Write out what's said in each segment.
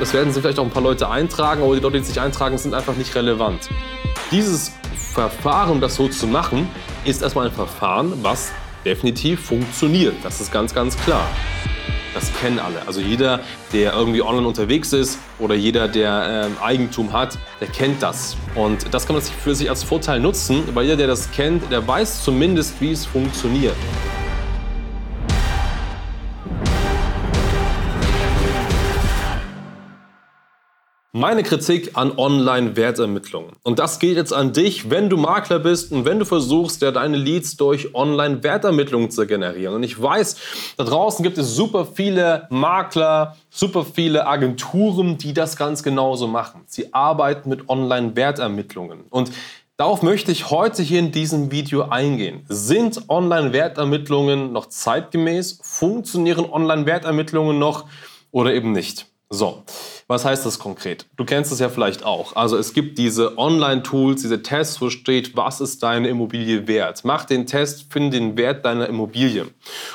Das werden sich vielleicht auch ein paar Leute eintragen, aber die Leute, die sich eintragen, sind einfach nicht relevant. Dieses Verfahren, das so zu machen, ist erstmal ein Verfahren, was definitiv funktioniert. Das ist ganz, ganz klar. Das kennen alle. Also jeder, der irgendwie online unterwegs ist oder jeder, der ähm, Eigentum hat, der kennt das. Und das kann man sich für sich als Vorteil nutzen, weil jeder, der das kennt, der weiß zumindest, wie es funktioniert. Meine Kritik an Online-Wertermittlungen. Und das geht jetzt an dich, wenn du Makler bist und wenn du versuchst, ja, deine Leads durch Online-Wertermittlungen zu generieren. Und ich weiß, da draußen gibt es super viele Makler, super viele Agenturen, die das ganz genauso machen. Sie arbeiten mit Online-Wertermittlungen. Und Darauf möchte ich heute hier in diesem Video eingehen. Sind Online-Wertermittlungen noch zeitgemäß? Funktionieren Online-Wertermittlungen noch oder eben nicht? So, was heißt das konkret? Du kennst es ja vielleicht auch. Also es gibt diese Online-Tools, diese Tests, wo steht, was ist deine Immobilie wert? Mach den Test, finde den Wert deiner Immobilie.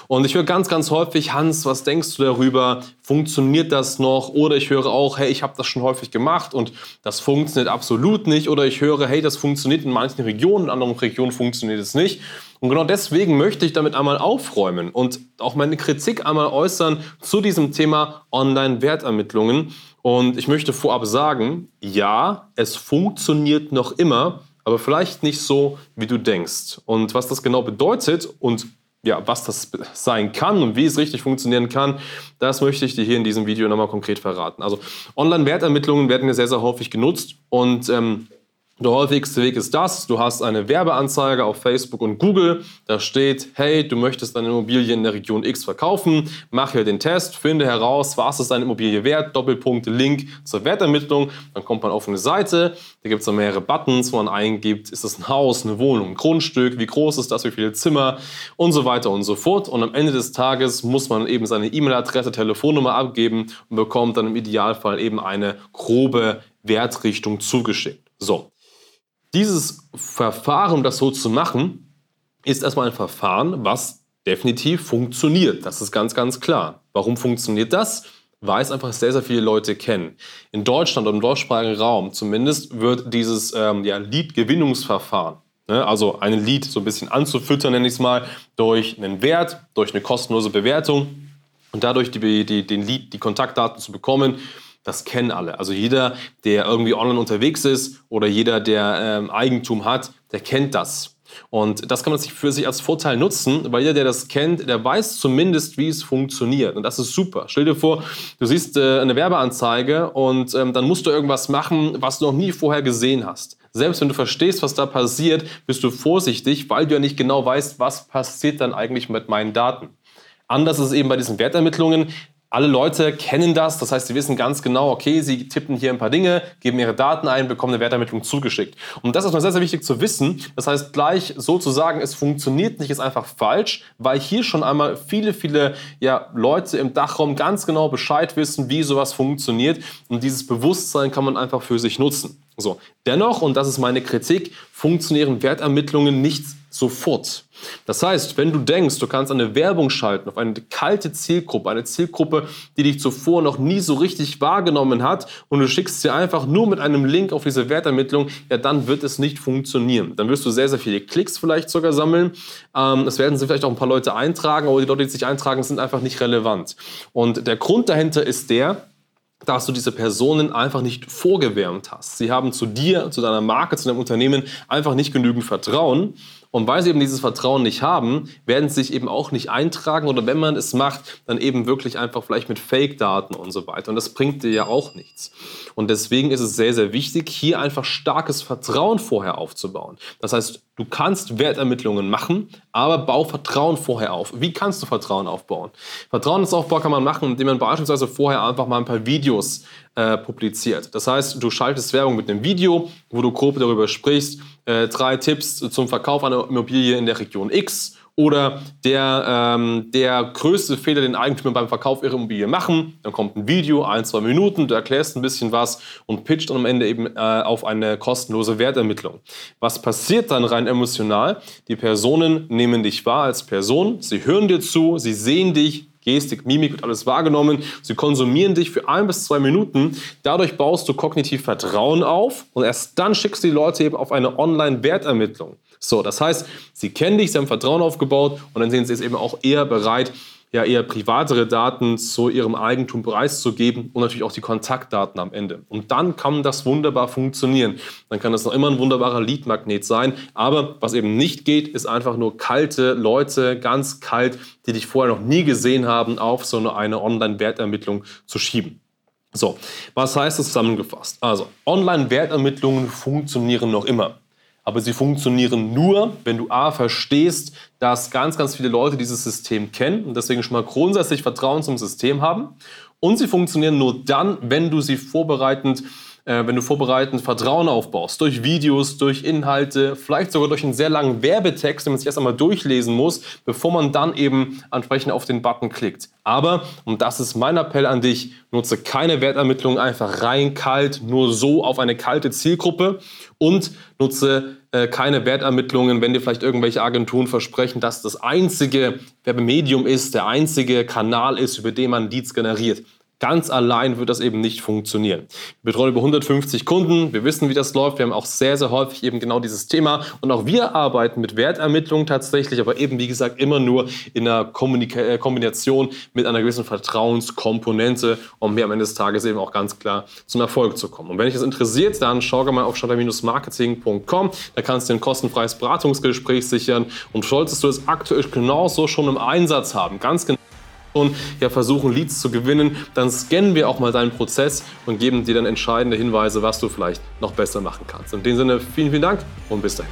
Und ich höre ganz, ganz häufig, Hans, was denkst du darüber? Funktioniert das noch? Oder ich höre auch, hey, ich habe das schon häufig gemacht und das funktioniert absolut nicht. Oder ich höre, hey, das funktioniert in manchen Regionen, in anderen Regionen funktioniert es nicht. Und genau deswegen möchte ich damit einmal aufräumen und auch meine Kritik einmal äußern zu diesem Thema Online-Wertermittlungen. Und ich möchte vorab sagen, ja, es funktioniert noch immer, aber vielleicht nicht so, wie du denkst. Und was das genau bedeutet und ja, was das sein kann und wie es richtig funktionieren kann, das möchte ich dir hier in diesem Video nochmal konkret verraten. Also Online-Wertermittlungen werden ja sehr, sehr häufig genutzt und ähm, der häufigste Weg ist das, du hast eine Werbeanzeige auf Facebook und Google, da steht, hey, du möchtest deine Immobilie in der Region X verkaufen, mach hier den Test, finde heraus, was ist deine Immobilie wert, Doppelpunkt, Link zur Wertermittlung, dann kommt man auf eine Seite, da gibt es dann mehrere Buttons, wo man eingibt, ist das ein Haus, eine Wohnung, ein Grundstück, wie groß ist das, wie viele Zimmer? Und so weiter und so fort. Und am Ende des Tages muss man eben seine E-Mail-Adresse, Telefonnummer abgeben und bekommt dann im Idealfall eben eine grobe Wertrichtung zugeschickt. So, dieses Verfahren, das so zu machen, ist erstmal ein Verfahren, was definitiv funktioniert. Das ist ganz, ganz klar. Warum funktioniert das? Weil es einfach sehr, sehr viele Leute kennen. In Deutschland und im deutschsprachigen Raum zumindest wird dieses ähm, ja, Lead-Gewinnungsverfahren, ne, also einen Lead so ein bisschen anzufüttern, nenne ich es mal, durch einen Wert, durch eine kostenlose Bewertung und dadurch die, die, den Lead, die Kontaktdaten zu bekommen, das kennen alle. Also jeder, der irgendwie online unterwegs ist oder jeder, der ähm, Eigentum hat, der kennt das. Und das kann man sich für sich als Vorteil nutzen, weil jeder, der das kennt, der weiß zumindest, wie es funktioniert. Und das ist super. Stell dir vor, du siehst äh, eine Werbeanzeige und ähm, dann musst du irgendwas machen, was du noch nie vorher gesehen hast. Selbst wenn du verstehst, was da passiert, bist du vorsichtig, weil du ja nicht genau weißt, was passiert dann eigentlich mit meinen Daten. Anders ist es eben bei diesen Wertermittlungen alle Leute kennen das, das heißt, sie wissen ganz genau, okay, sie tippen hier ein paar Dinge, geben ihre Daten ein, bekommen eine Wertermittlung zugeschickt. Und das ist mal sehr, sehr wichtig zu wissen. Das heißt, gleich sozusagen, es funktioniert nicht, ist einfach falsch, weil hier schon einmal viele, viele ja, Leute im Dachraum ganz genau Bescheid wissen, wie sowas funktioniert. Und dieses Bewusstsein kann man einfach für sich nutzen. So, dennoch, und das ist meine Kritik, funktionieren Wertermittlungen nicht sofort. Das heißt, wenn du denkst, du kannst eine Werbung schalten auf eine kalte Zielgruppe, eine Zielgruppe, die dich zuvor noch nie so richtig wahrgenommen hat und du schickst sie einfach nur mit einem Link auf diese Wertermittlung, ja, dann wird es nicht funktionieren. Dann wirst du sehr, sehr viele Klicks vielleicht sogar sammeln. Ähm, es werden sich vielleicht auch ein paar Leute eintragen, aber die Leute, die sich eintragen, sind einfach nicht relevant. Und der Grund dahinter ist der, dass du diese Personen einfach nicht vorgewärmt hast. Sie haben zu dir, zu deiner Marke, zu deinem Unternehmen einfach nicht genügend Vertrauen und weil sie eben dieses Vertrauen nicht haben, werden sie sich eben auch nicht eintragen oder wenn man es macht, dann eben wirklich einfach vielleicht mit Fake-Daten und so weiter. Und das bringt dir ja auch nichts. Und deswegen ist es sehr, sehr wichtig, hier einfach starkes Vertrauen vorher aufzubauen. Das heißt, du kannst Wertermittlungen machen, aber bau Vertrauen vorher auf. Wie kannst du Vertrauen aufbauen? Vertrauensaufbau kann man machen, indem man beispielsweise vorher einfach mal ein paar Videos äh, publiziert. Das heißt, du schaltest Werbung mit einem Video, wo du grob darüber sprichst, äh, drei Tipps zum Verkauf einer Immobilie in der Region X oder der, ähm, der größte Fehler, den Eigentümer beim Verkauf ihrer Immobilie machen. Dann kommt ein Video, ein, zwei Minuten, du erklärst ein bisschen was und pitcht dann am Ende eben äh, auf eine kostenlose Wertermittlung. Was passiert dann rein emotional? Die Personen nehmen dich wahr als Person, sie hören dir zu, sie sehen dich, Gestik, Mimik wird alles wahrgenommen. Sie konsumieren dich für ein bis zwei Minuten. Dadurch baust du kognitiv Vertrauen auf und erst dann schickst du die Leute eben auf eine Online-Wertermittlung. So, das heißt, sie kennen dich, sie haben Vertrauen aufgebaut und dann sind sie jetzt eben auch eher bereit, ja eher privatere Daten zu ihrem Eigentum preiszugeben und natürlich auch die Kontaktdaten am Ende. Und dann kann das wunderbar funktionieren. Dann kann das noch immer ein wunderbarer Leadmagnet sein. Aber was eben nicht geht, ist einfach nur kalte Leute, ganz kalt, die dich vorher noch nie gesehen haben, auf so eine Online-Wertermittlung zu schieben. So, was heißt das zusammengefasst? Also, Online-Wertermittlungen funktionieren noch immer. Aber sie funktionieren nur, wenn du A verstehst, dass ganz, ganz viele Leute dieses System kennen und deswegen schon mal grundsätzlich Vertrauen zum System haben. Und sie funktionieren nur dann, wenn du sie vorbereitend äh, wenn du vorbereitend Vertrauen aufbaust, durch Videos, durch Inhalte, vielleicht sogar durch einen sehr langen Werbetext, den man sich erst einmal durchlesen muss, bevor man dann eben entsprechend auf den Button klickt. Aber, und das ist mein Appell an dich, nutze keine Wertermittlung einfach rein kalt, nur so auf eine kalte Zielgruppe und nutze äh, keine Wertermittlungen, wenn dir vielleicht irgendwelche Agenturen versprechen, dass das einzige Werbemedium ist, der einzige Kanal ist, über den man Leads generiert. Ganz allein wird das eben nicht funktionieren. Wir betreuen über 150 Kunden, wir wissen, wie das läuft, wir haben auch sehr, sehr häufig eben genau dieses Thema. Und auch wir arbeiten mit Wertermittlungen tatsächlich, aber eben wie gesagt immer nur in einer Kommunika äh, Kombination mit einer gewissen Vertrauenskomponente, um mir am Ende des Tages eben auch ganz klar zum Erfolg zu kommen. Und wenn dich das interessiert, dann schau mal auf starter-marketing.com, da kannst du ein kostenfreies Beratungsgespräch sichern. Und solltest du es aktuell genauso schon im Einsatz haben, ganz genau ja, versuchen, Leads zu gewinnen, dann scannen wir auch mal deinen Prozess und geben dir dann entscheidende Hinweise, was du vielleicht noch besser machen kannst. In dem Sinne, vielen, vielen Dank und bis dahin.